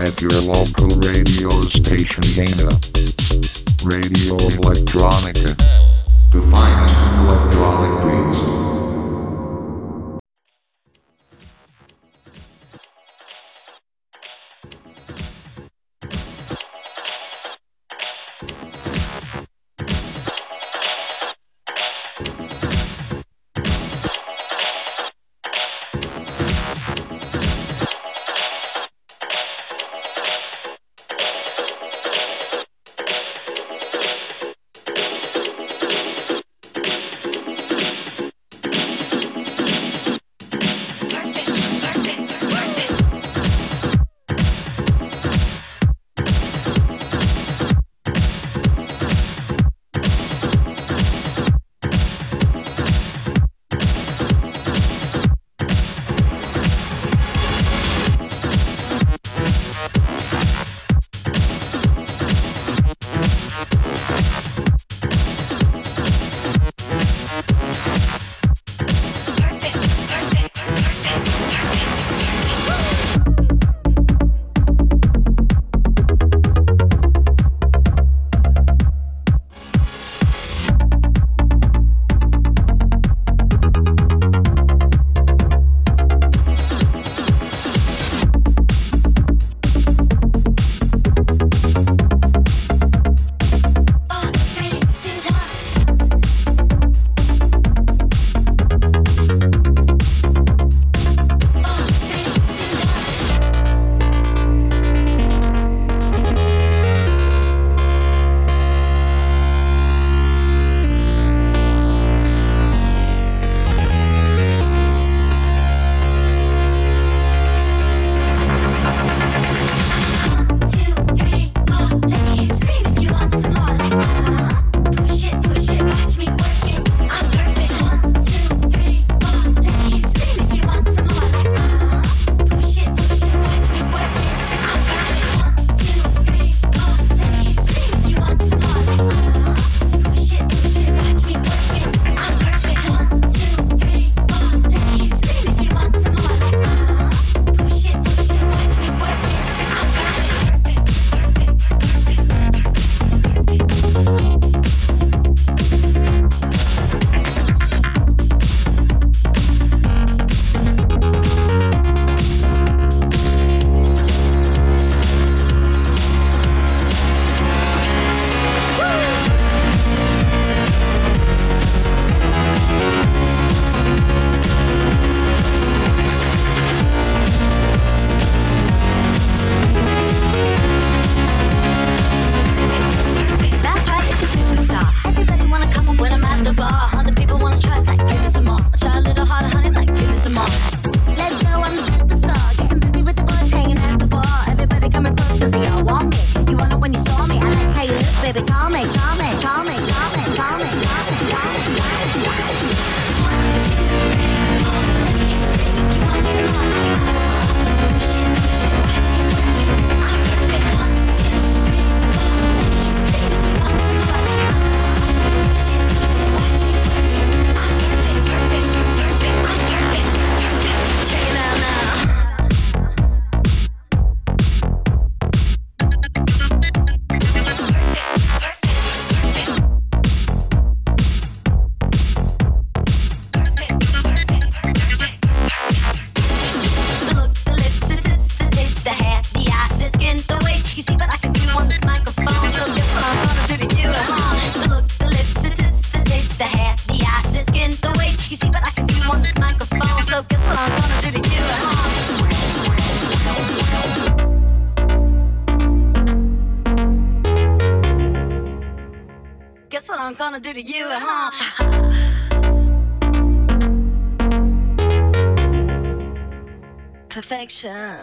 at your local radio station Dana. Radio Electronica. The finest electronic gonna do to you, huh? Perfection.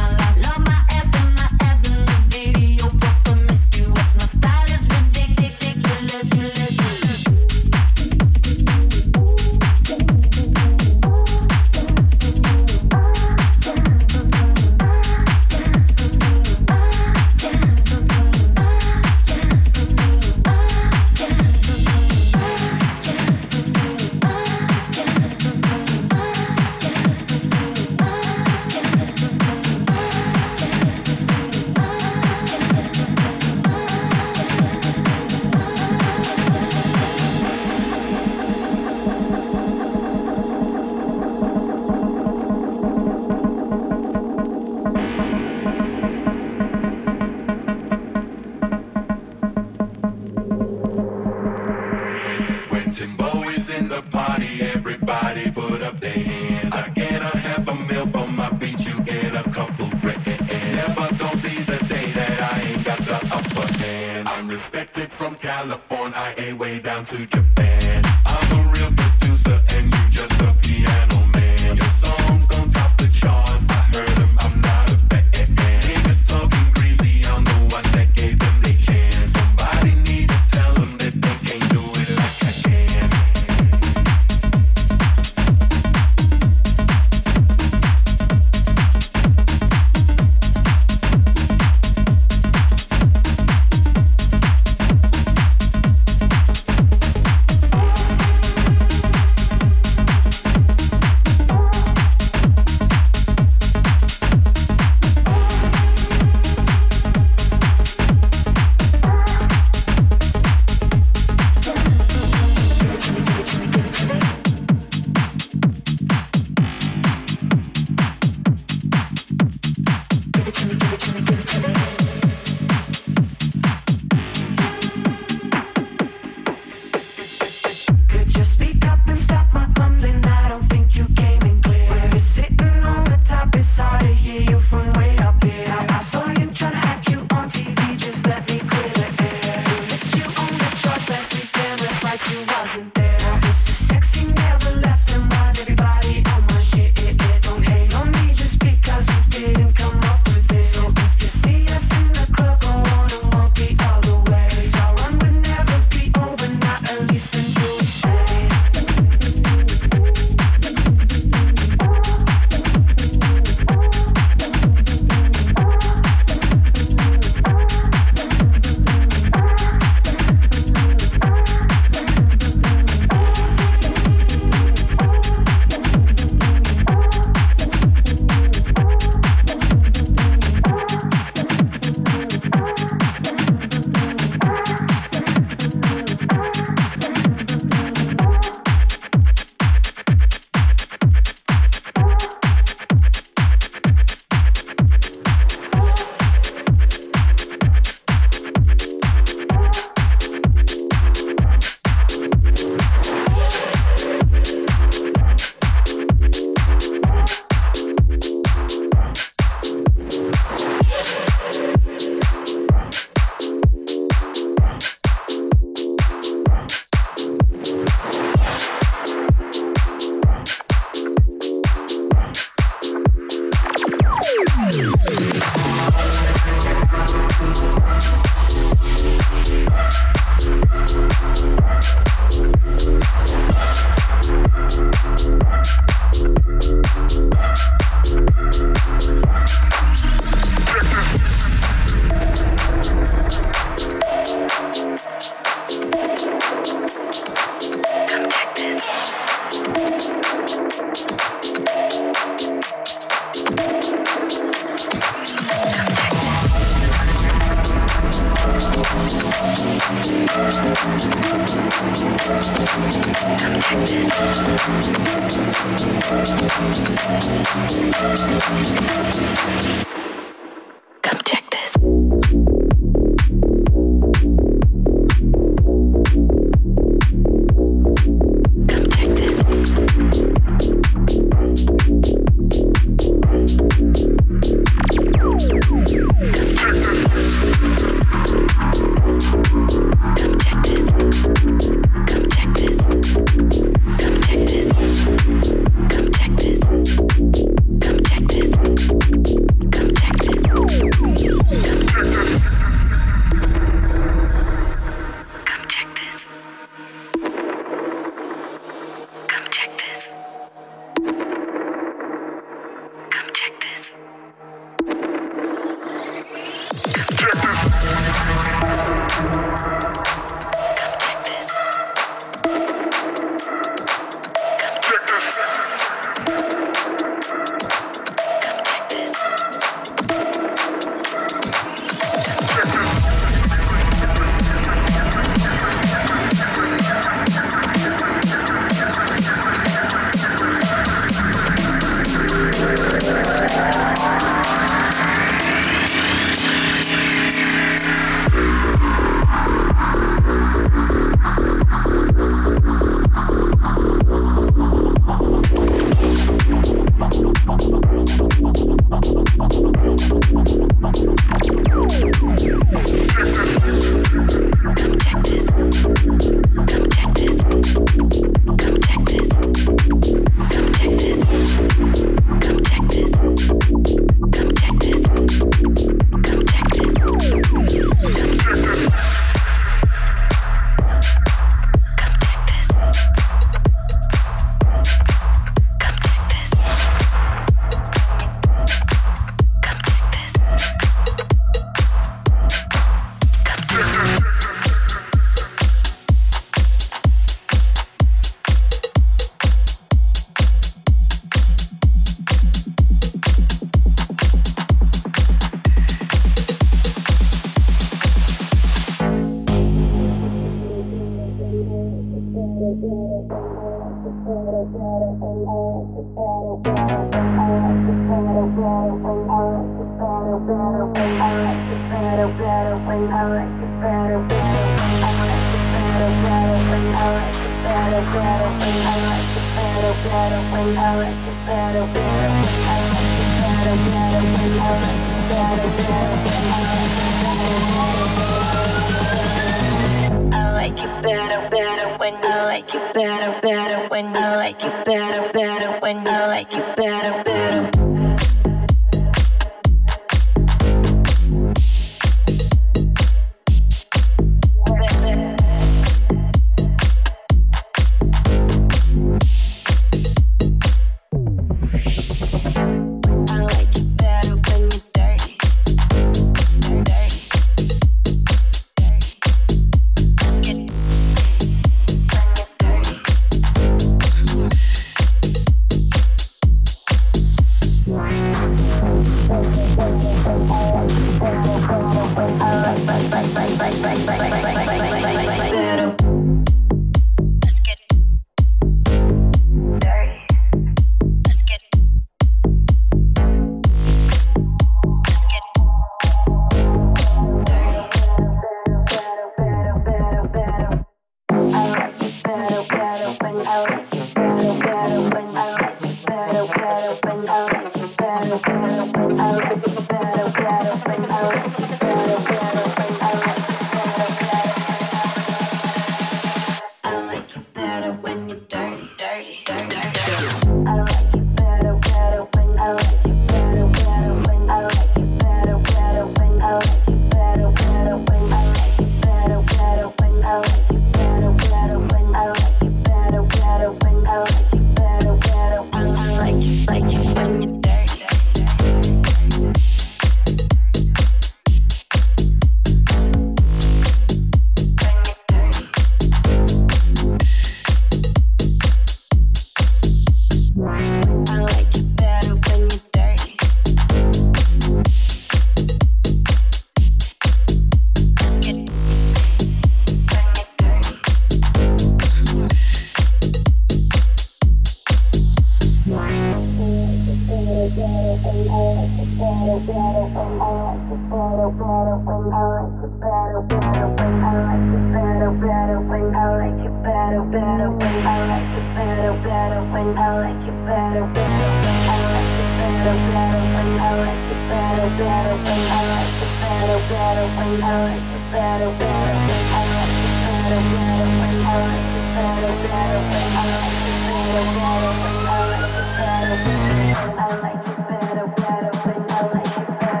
better, better when I like it better, better when I like it better, better when I like it better, better when I like it better, better when I like it better, better when I like it better, better when I like it better, better when I like it better, better when I like it better, better when I like it better, better when I like it better, when I like it better.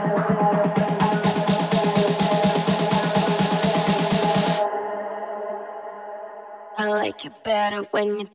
I like you better when you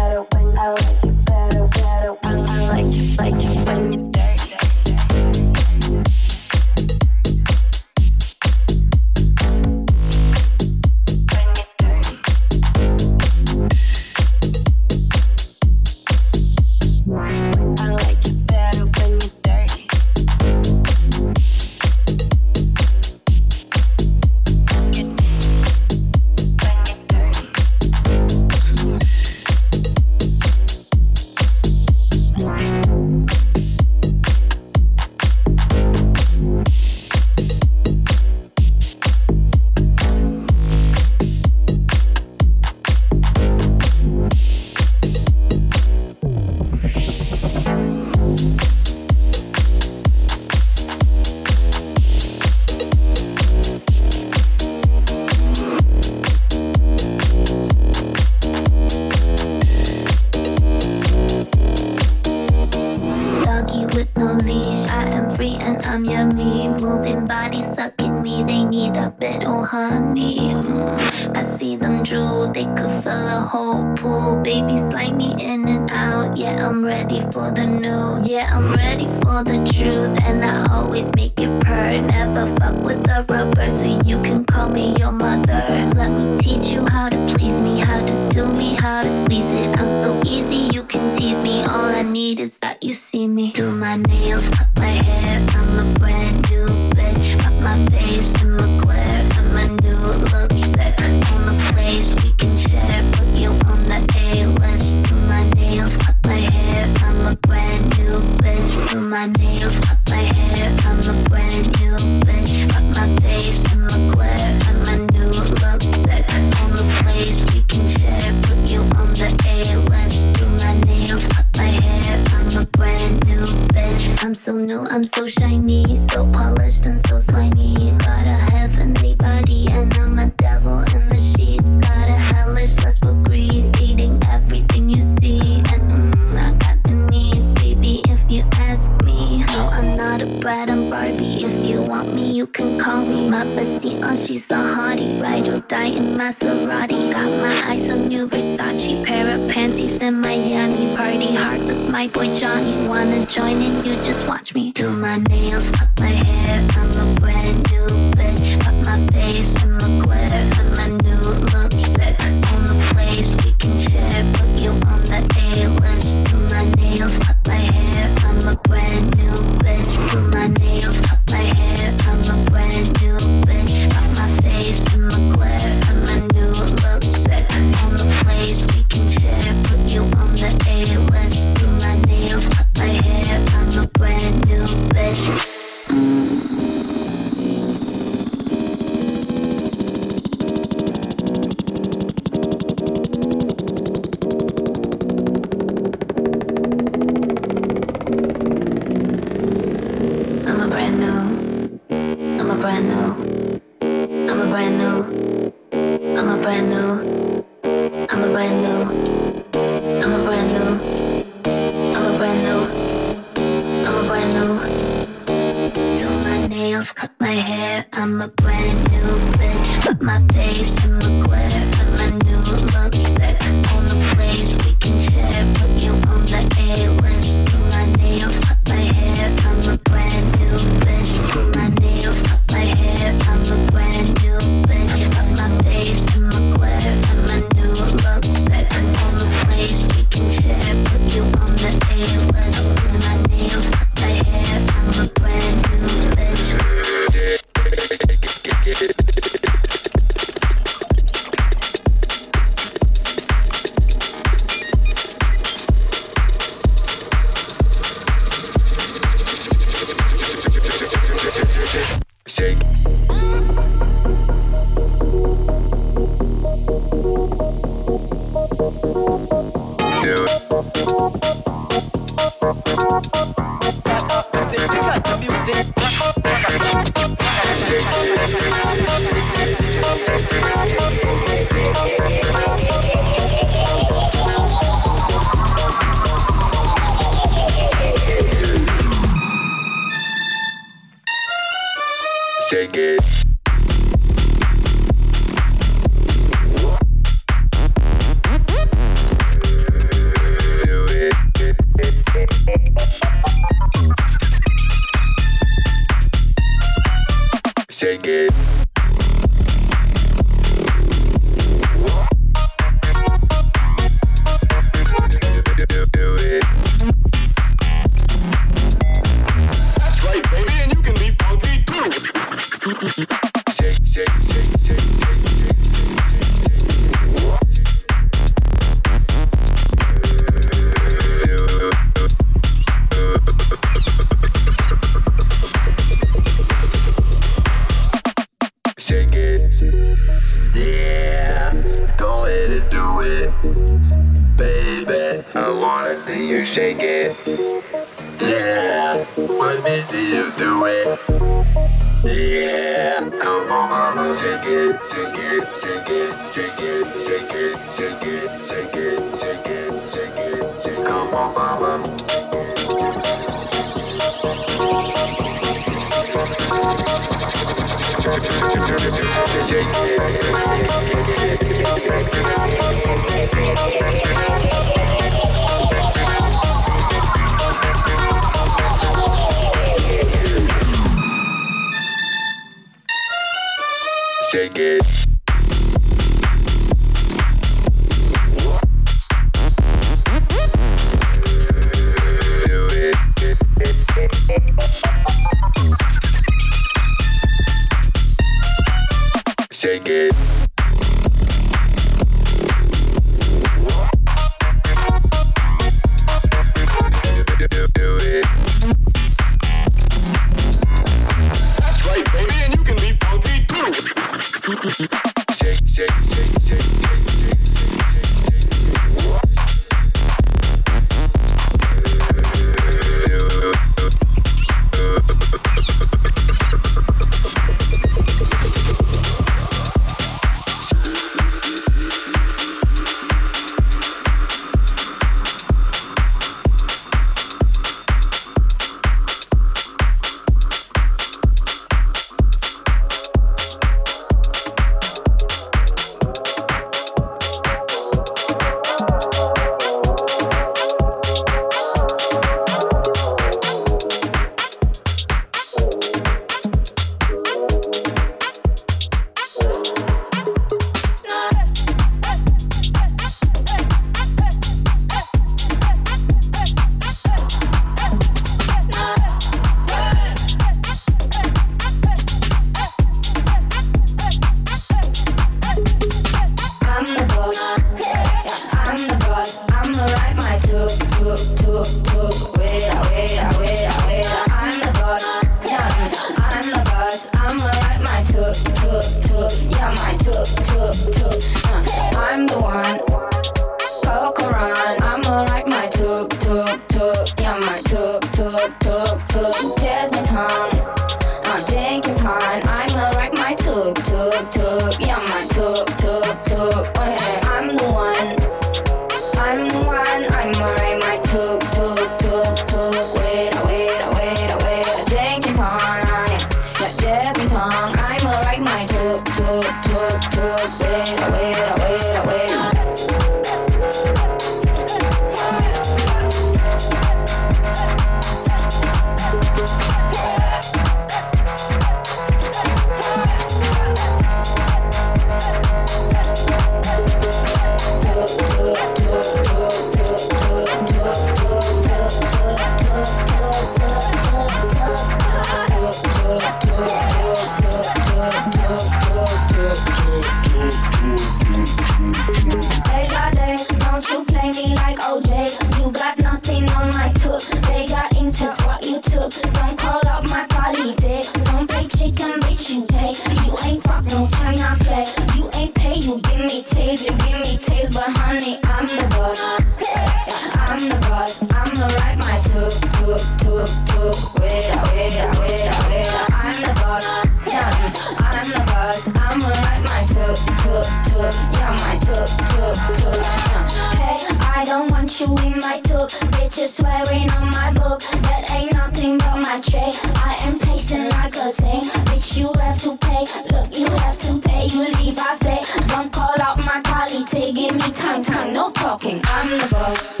in my tuk. Bitches swearing on my book. That ain't nothing but my tray. I am patient like a saint. Bitch, you have to pay. Look, you have to pay. You leave, I stay. Don't call out my quality. Give me time, time, no talking. I'm the boss.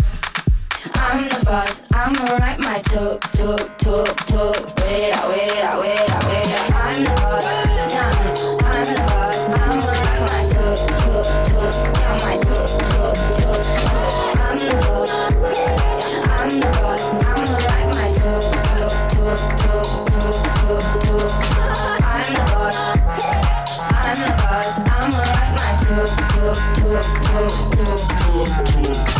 I'm the boss. I'ma write my tuk tuk tuk tuk. Wait, wait, wait, wait. I'm the boss. Tuk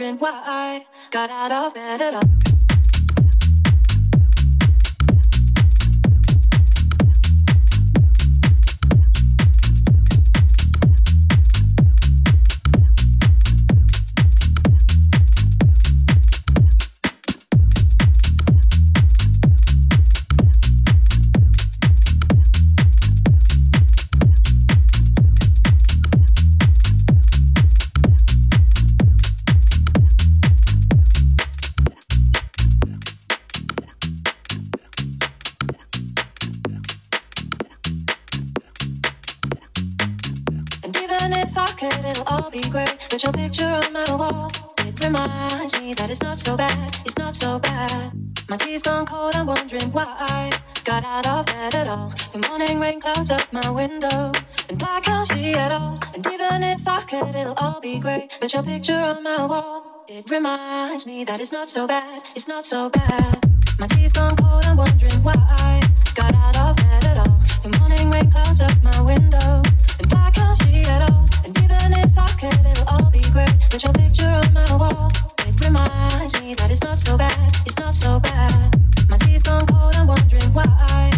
wondering why picture on my wall, it reminds me that it's not so bad. It's not so bad. My tea's gone cold, I'm wondering why I got out of bed at all. The morning rain clouds up my window, and I can't see at all. And even if I could, it'll all be great. But your picture on my wall, it reminds me that it's not so bad. It's not so bad. My tea's gone cold, I'm wondering why I got out of bed at all. The morning rain clouds up my window, and I can't see at all. And even if I could, it'll all be great. With your picture on my wall, it reminds me that it's not so bad. It's not so bad. My tea's gone cold, I'm wondering why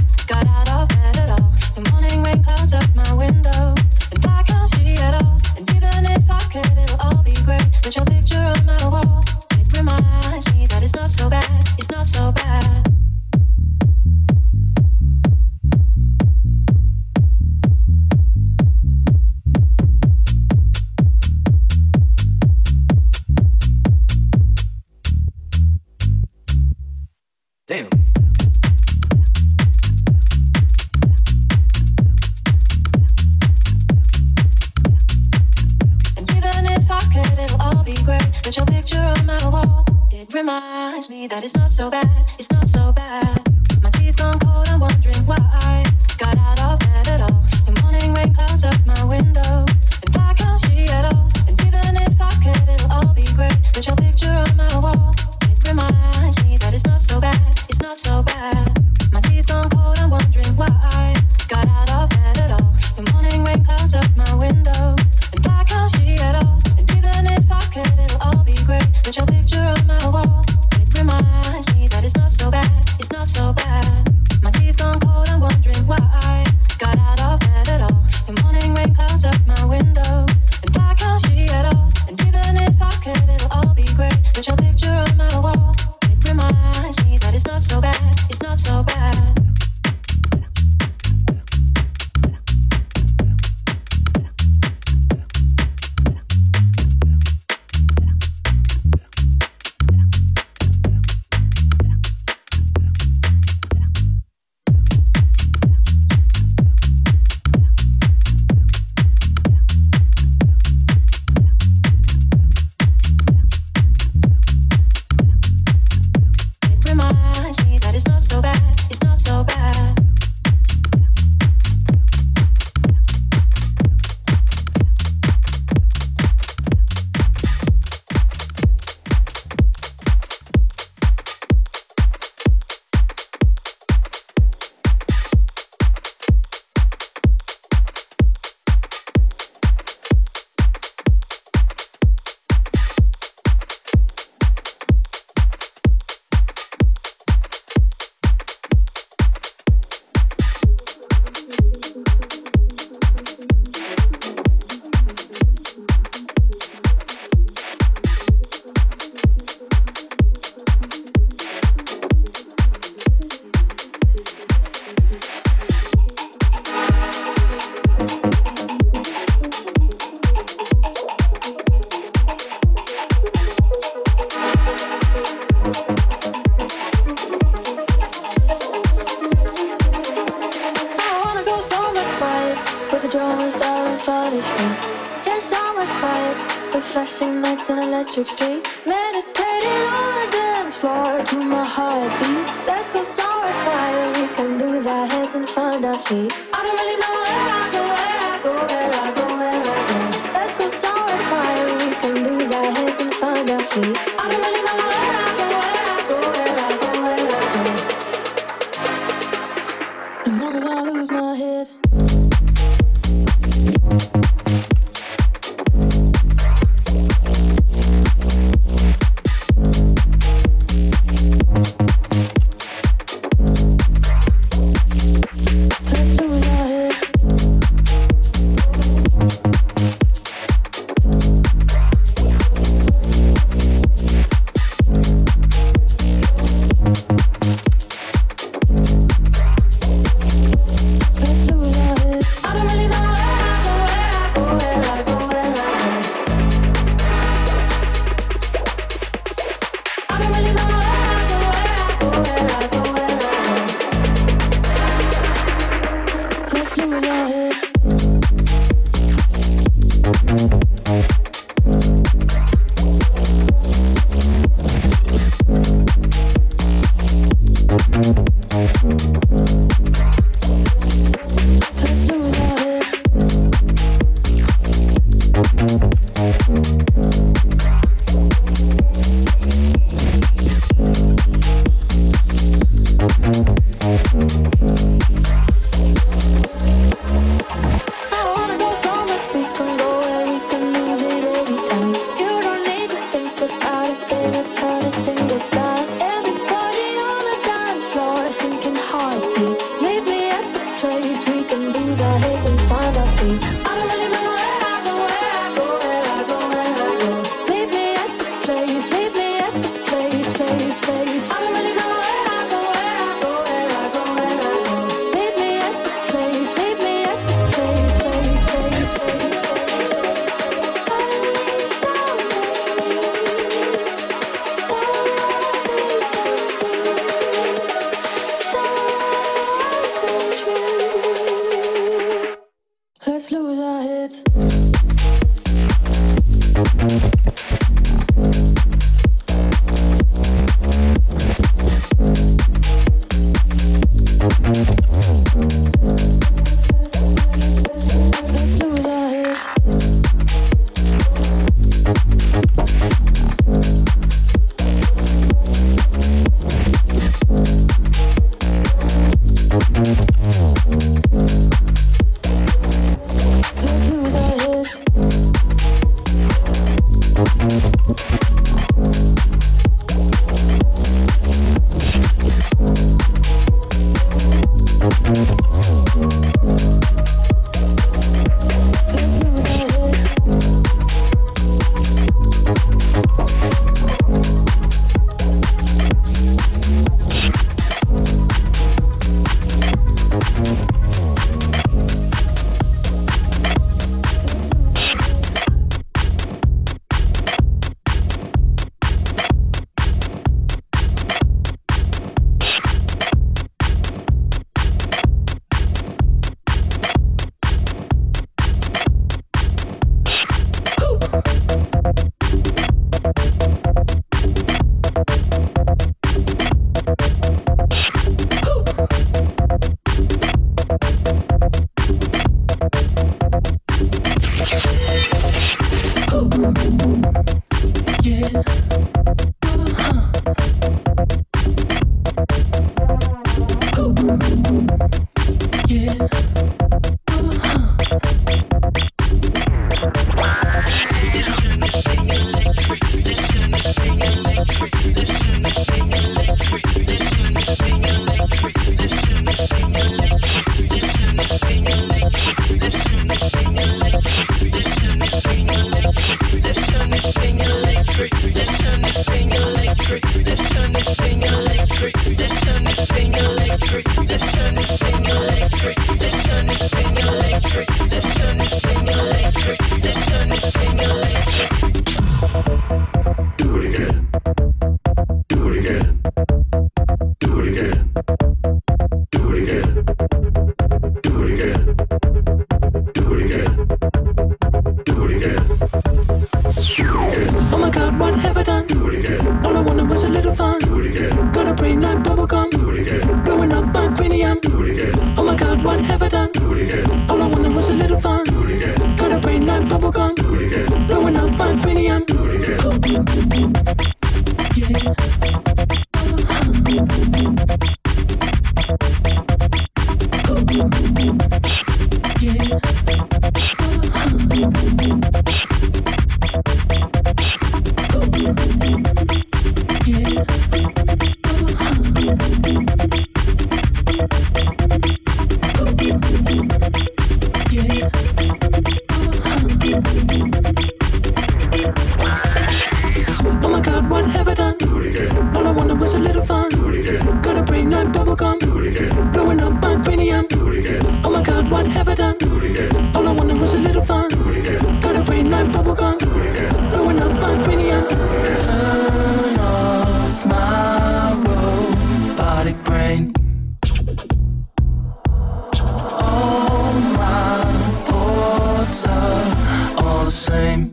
same.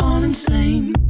Insane.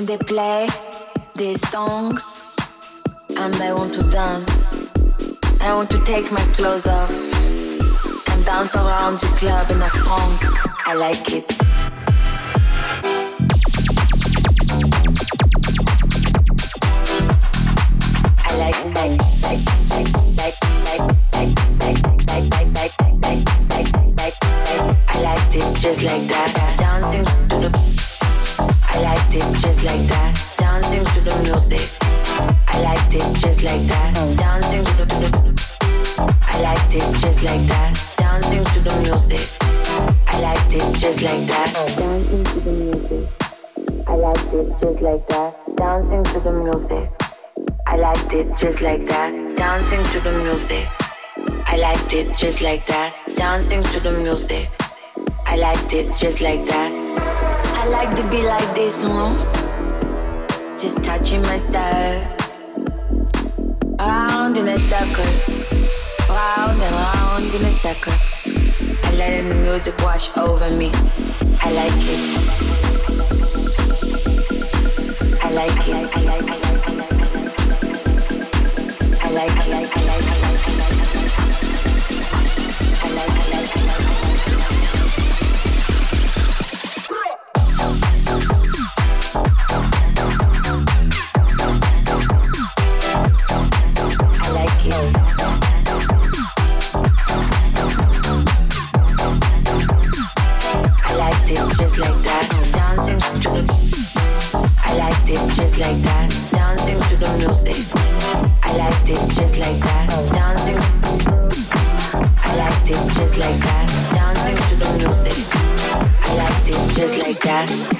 When they play these songs and I want to dance, I want to take my clothes off and dance around the club in a funk. I like it. I like like like it just like that. Just like that. Dancing to the music. I liked it just like that. Dancing to the music. I liked it just like that. Dancing to the music. I liked it just like that. Dancing to the music. I liked it just like that. I like to be like this, know. Just touching my style. Round in a circle. Round and round in a circle. Letting the music wash over me. I like it. I like it. I like it. I like it. I like it. I like it. I like it. I like it. Just like that. Dancing. I liked it just like that. Dancing to the music. I liked it just like that.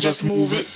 Just move it.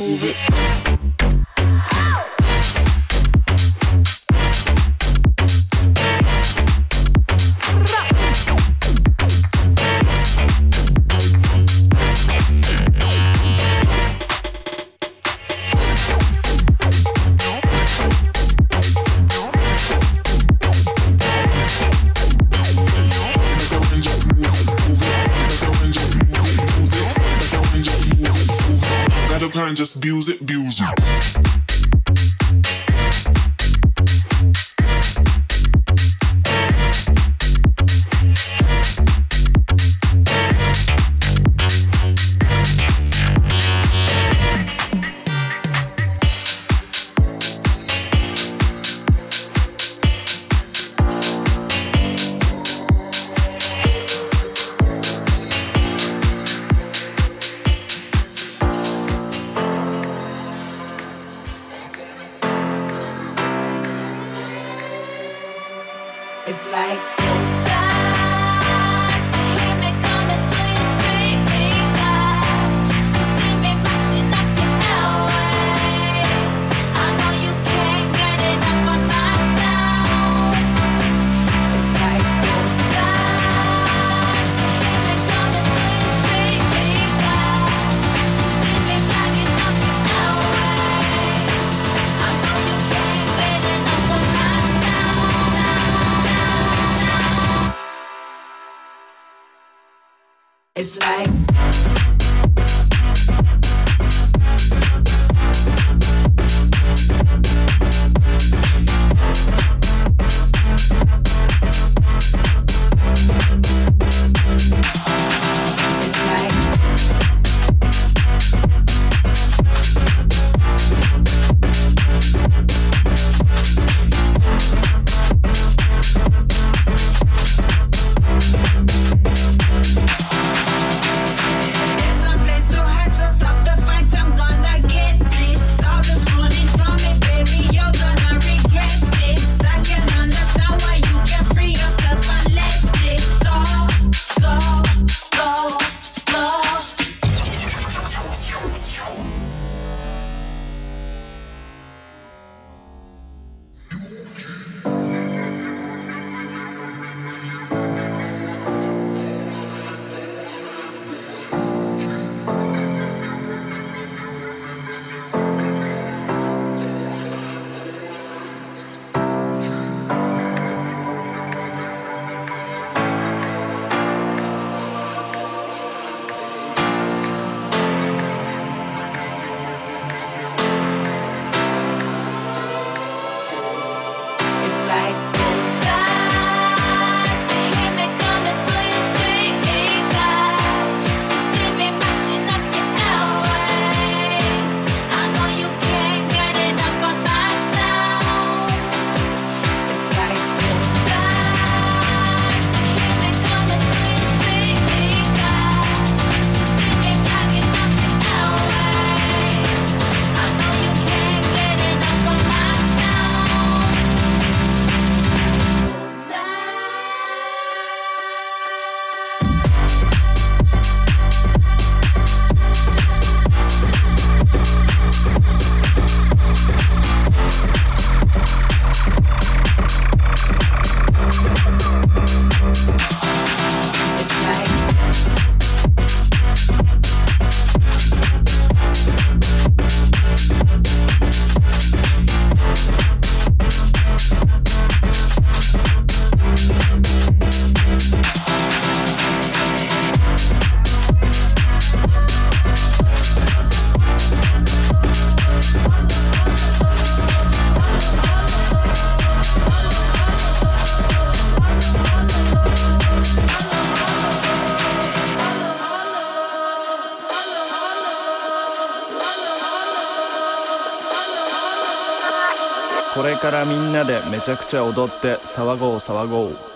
でめちゃくちゃ踊って騒ごう騒ごう。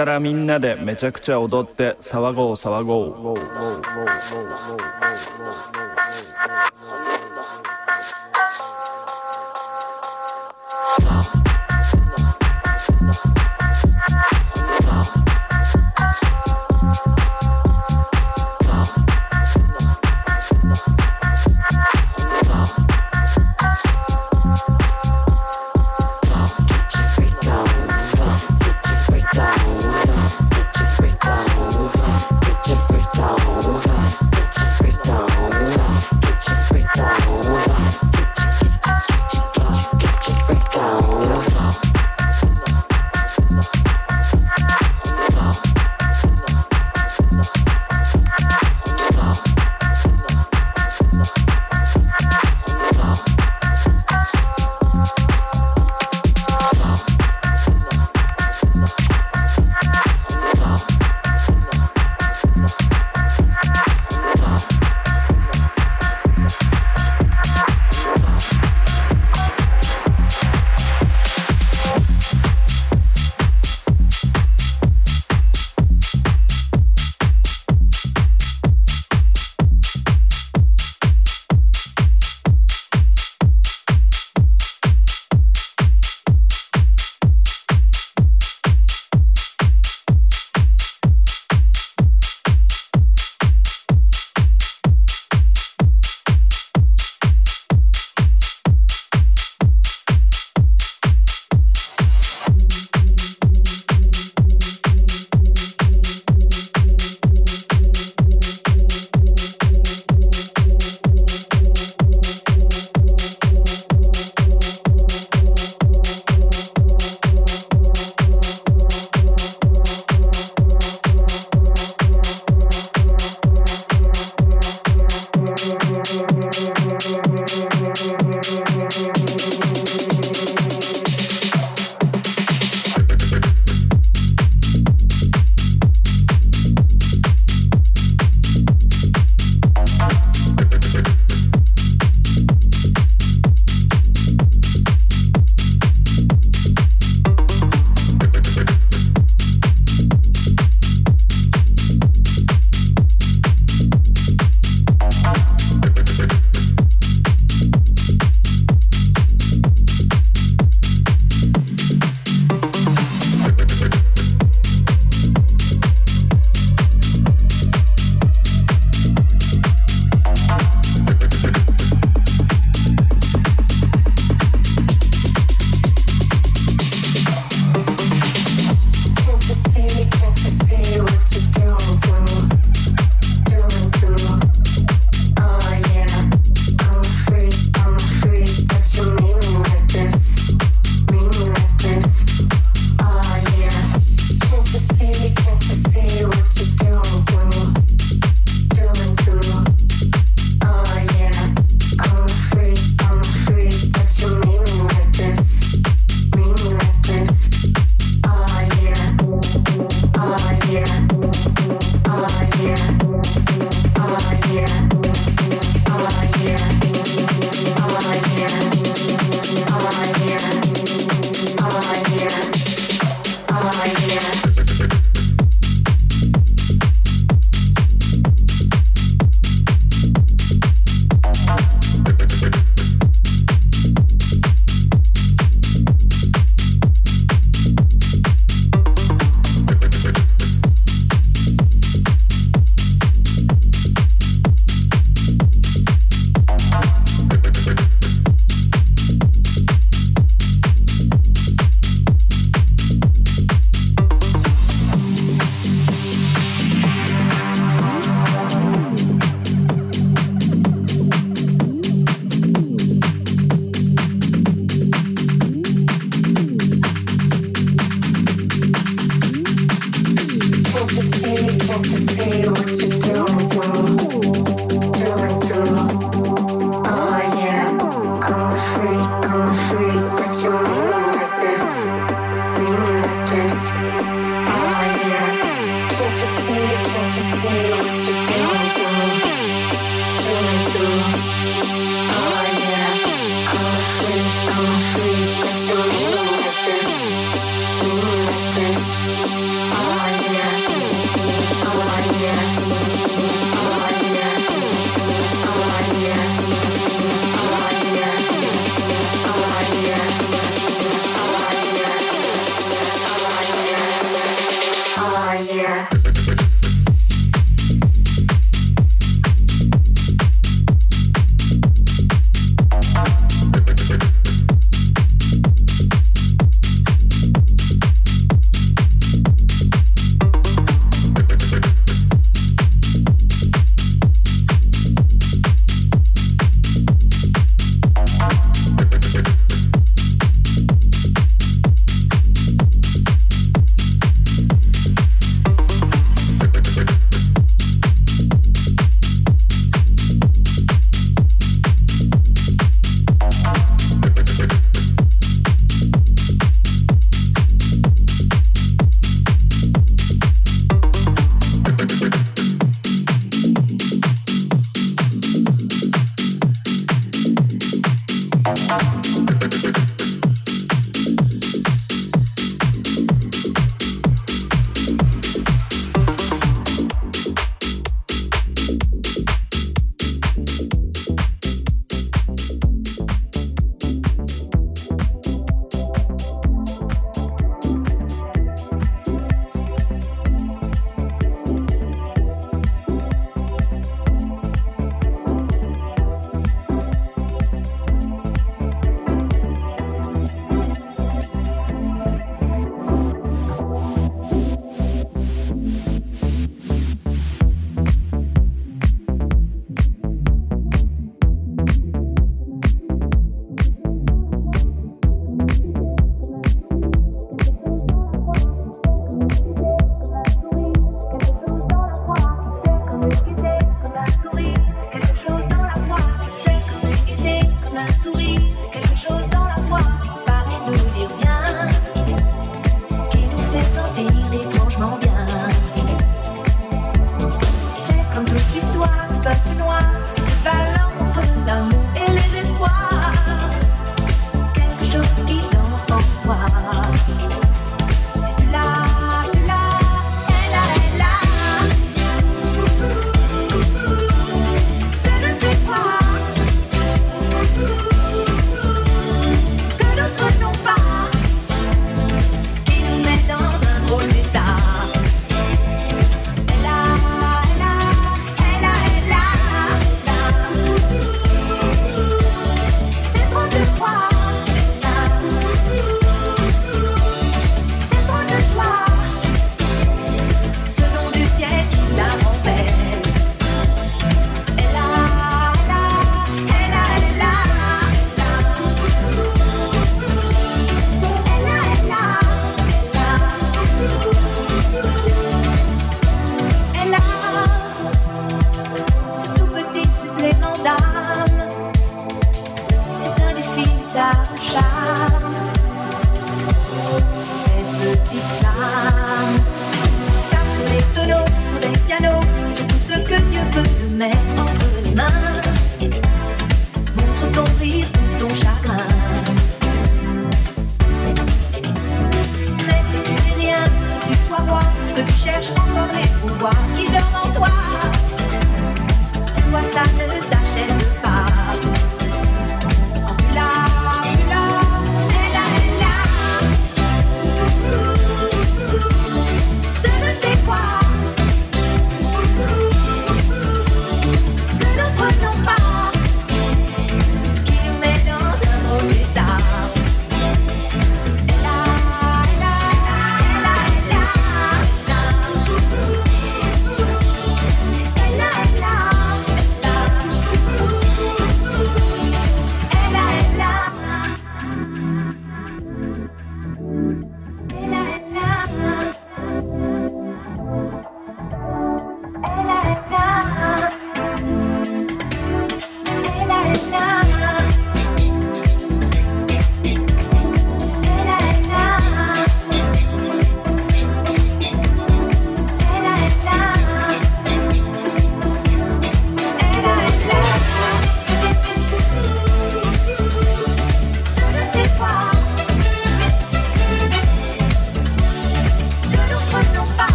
からみんなでめちゃくちゃ踊って騒ごう騒ごう。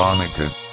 Electronica.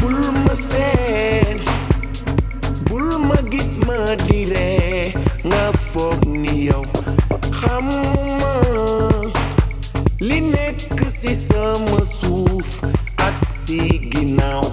Bulma seen bulma gis ma di ree nga foog ni yow xam ma li ak si ginaw.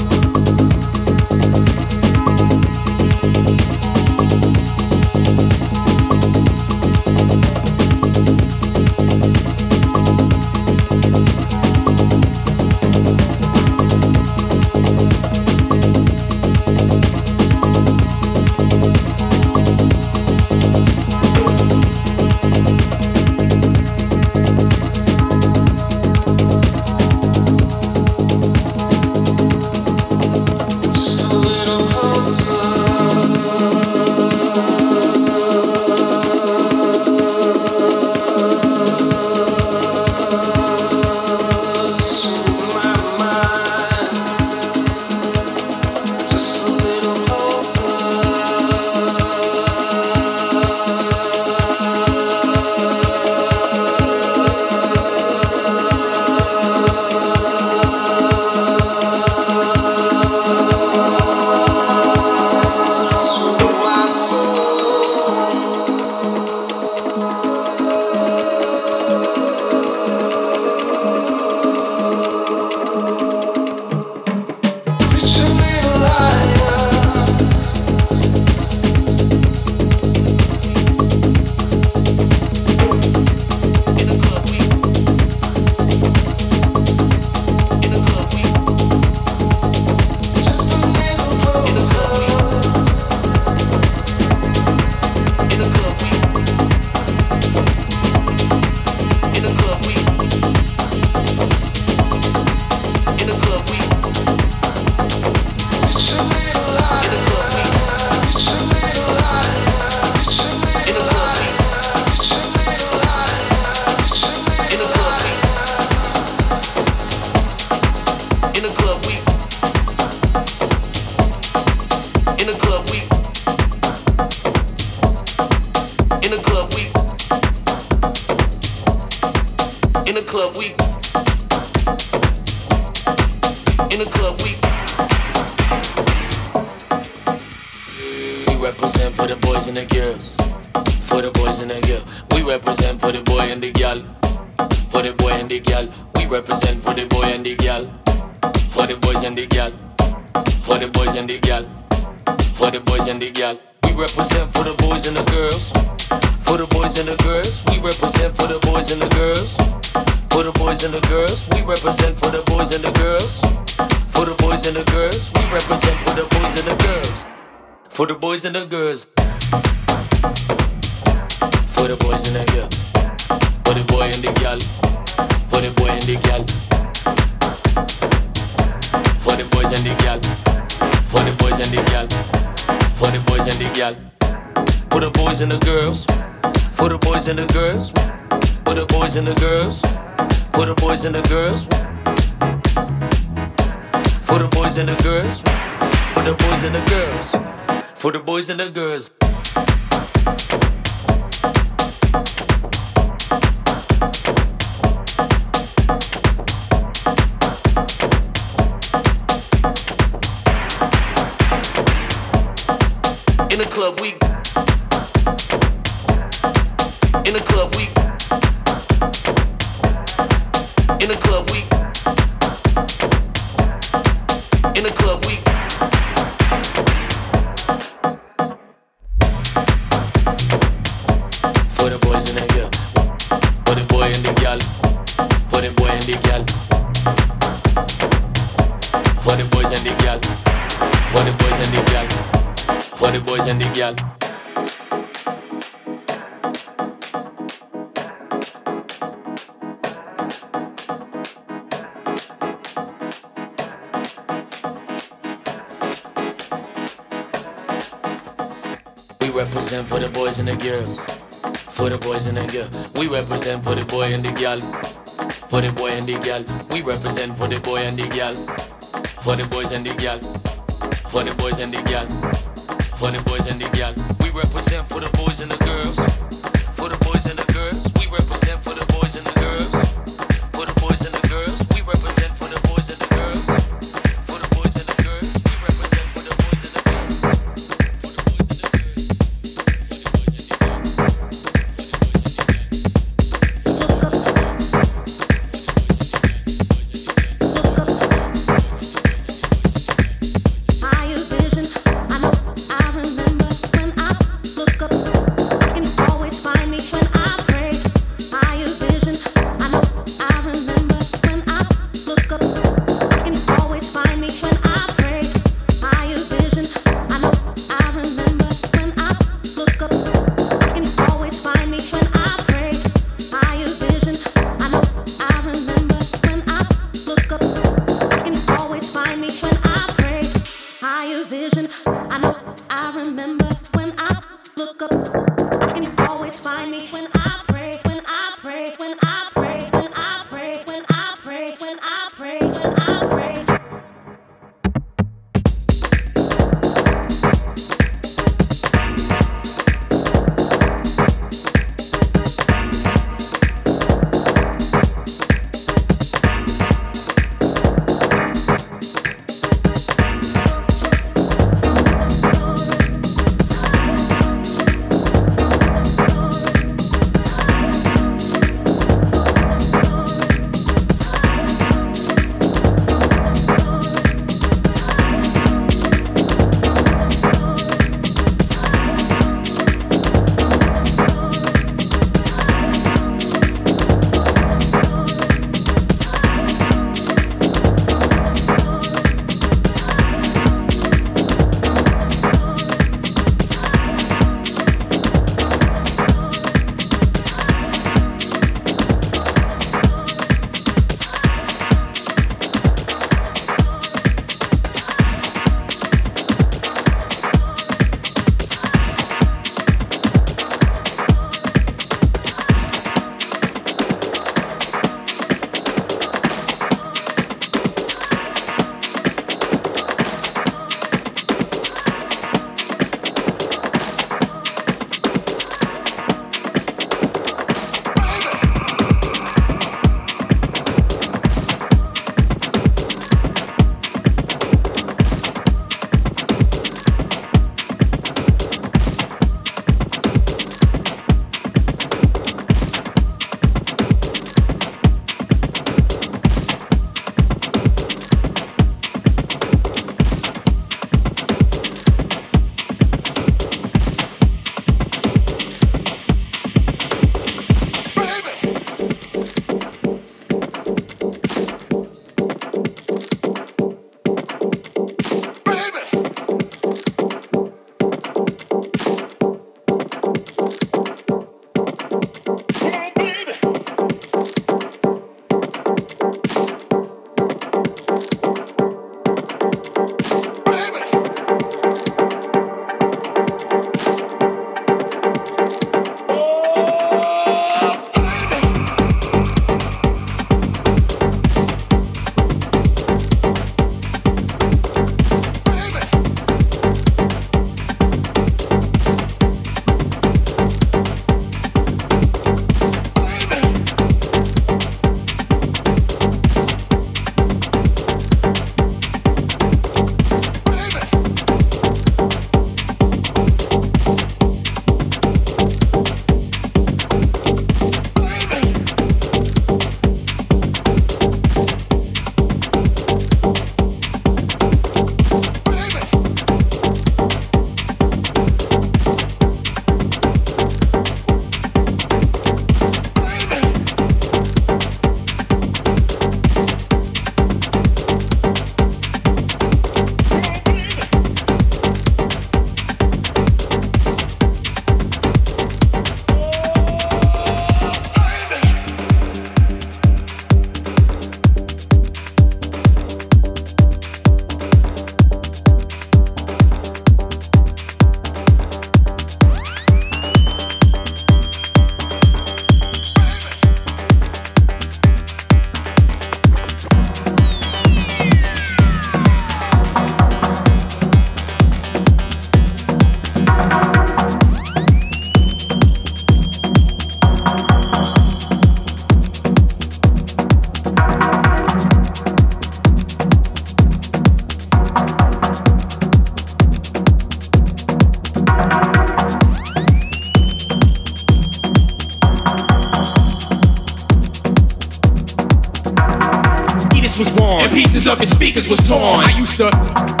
pieces of his speakers was torn. I used to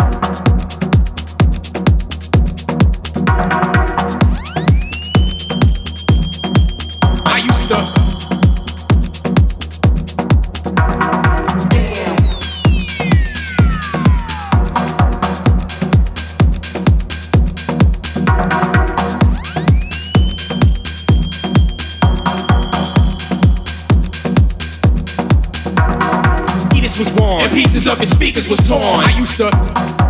was and pieces of his speakers was torn. I used to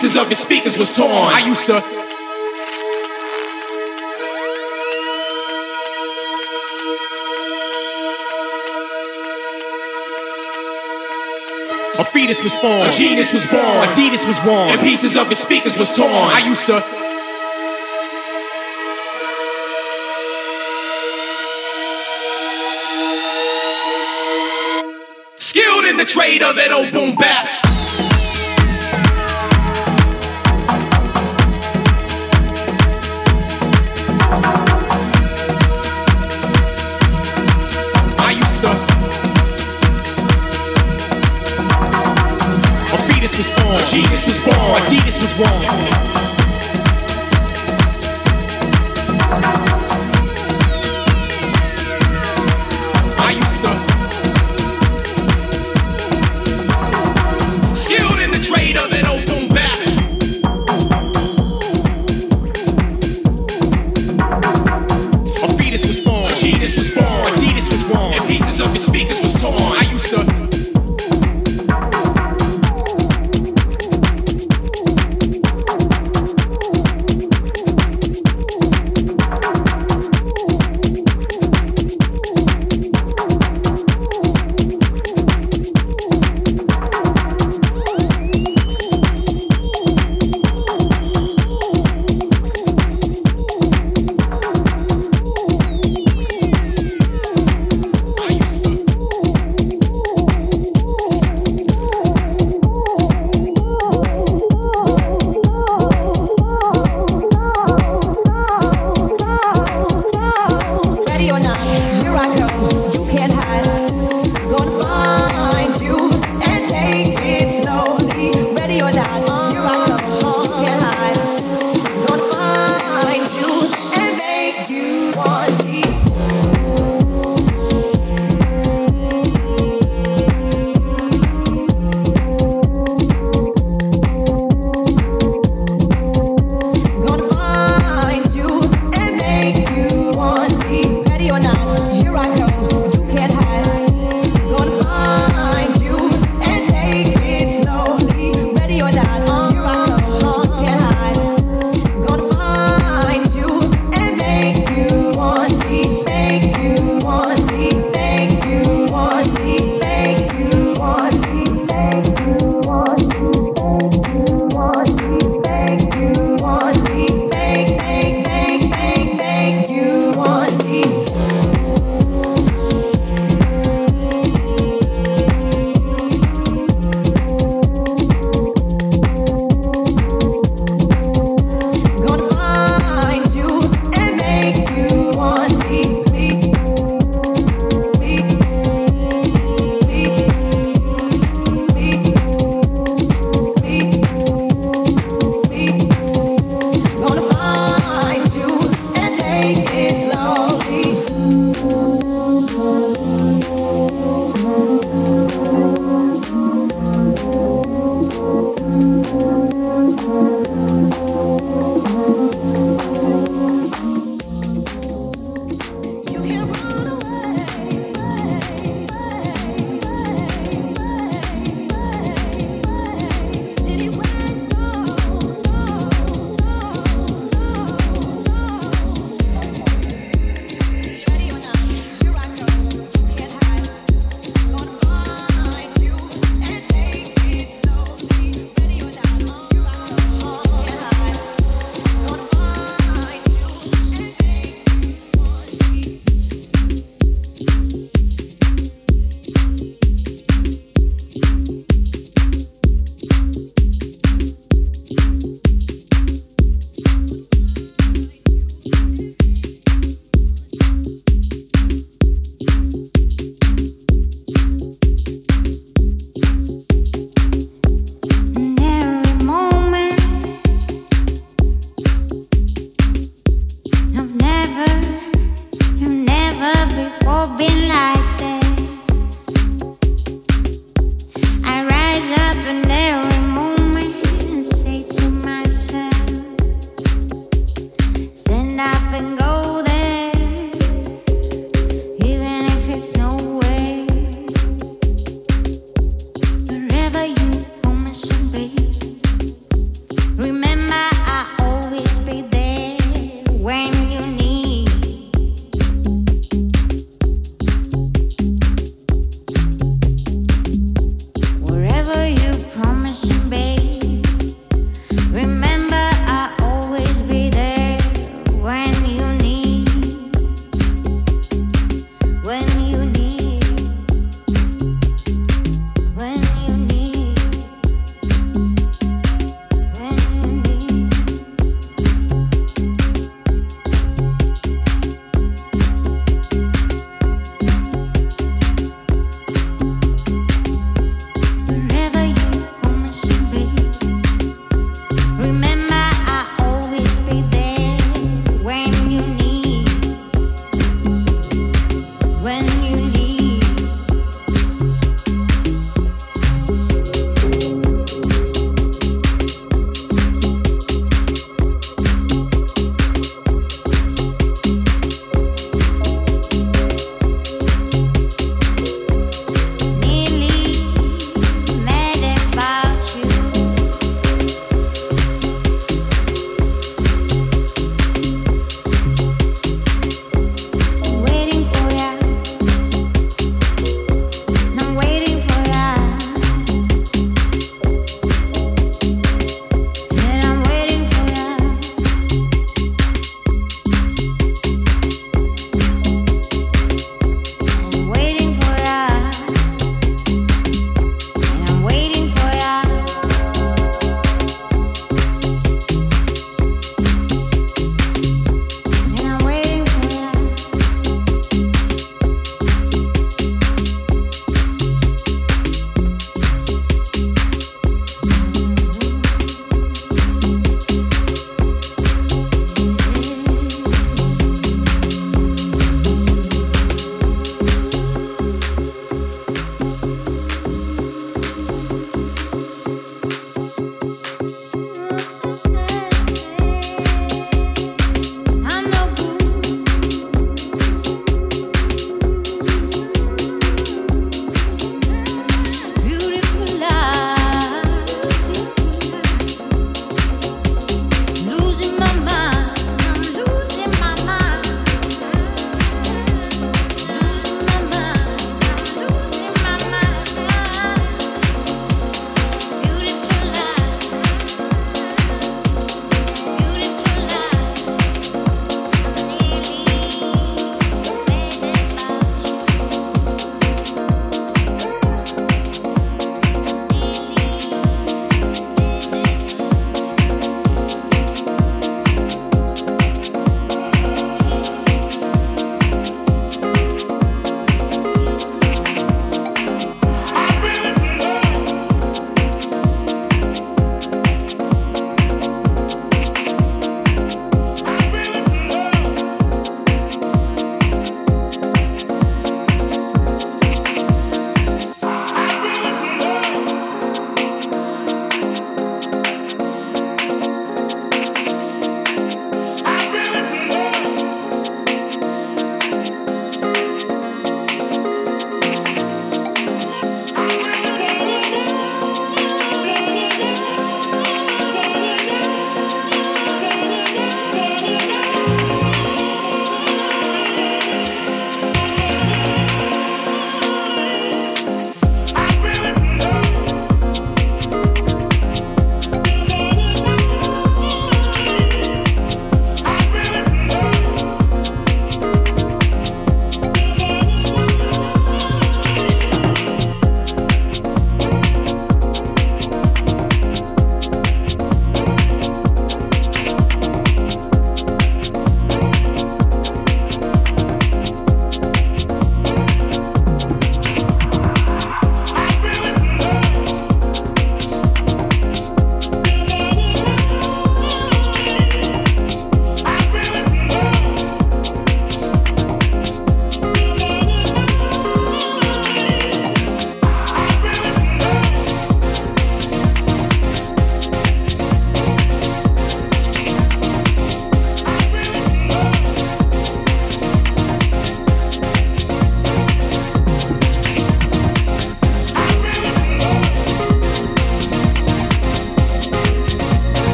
pieces of your speakers was torn. I used to A fetus was formed. A genius was born. Adidas was worn. And pieces of your speakers was torn. I used to. Skilled in the trade of that old boom bap.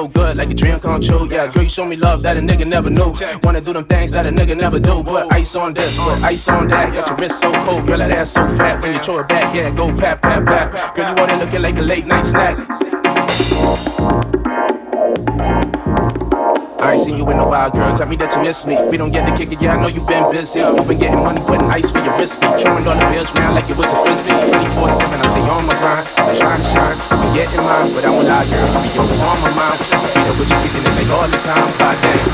So good, like a dream come true. Yeah, girl, you show me love that a nigga never knew. Wanna do them things that a nigga never do. Put ice on this, put ice on that. Got your wrist so cold, girl, that ass so fat. When you throw it back, yeah, go pat, pat, pat. Girl, you want it looking like a late night snack. I ain't seen you with no wild girl. Tell me that you miss me. We don't get to kick it, yeah. I know you been busy. You been getting money, putting ice for your wrist. Be throwing all the bills round like it was a frisbee. 24 7, I stay on my grind. I'm trying to shine. I'm getting mine, but I won't lie, girl. Be always on my mind. I feel it, what you kicking it like all the time. Goddamn.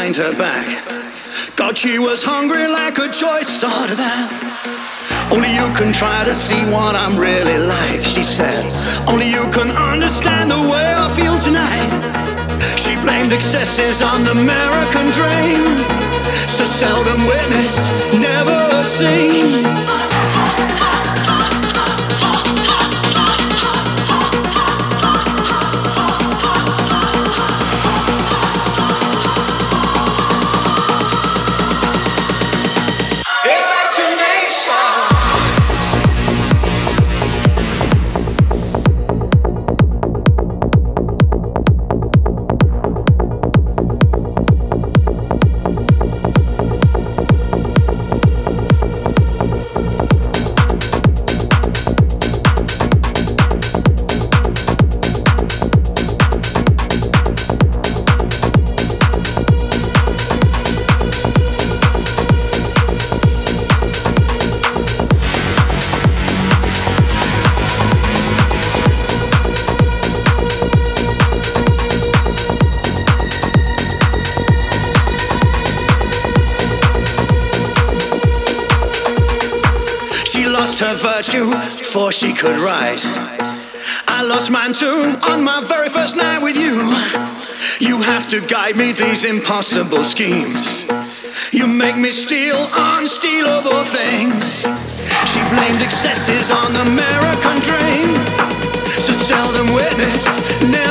Behind her back. Thought she was hungry like a choice, thought of that. Only you can try to see what I'm really like, she said. Only you can understand the way I feel tonight. She blamed excesses on the American dream. So seldom witnessed, never seen. She could write. I lost mine too on my very first night with you. You have to guide me these impossible schemes. You make me steal unstealable things. She blamed excesses on the American dream. So seldom witnessed, never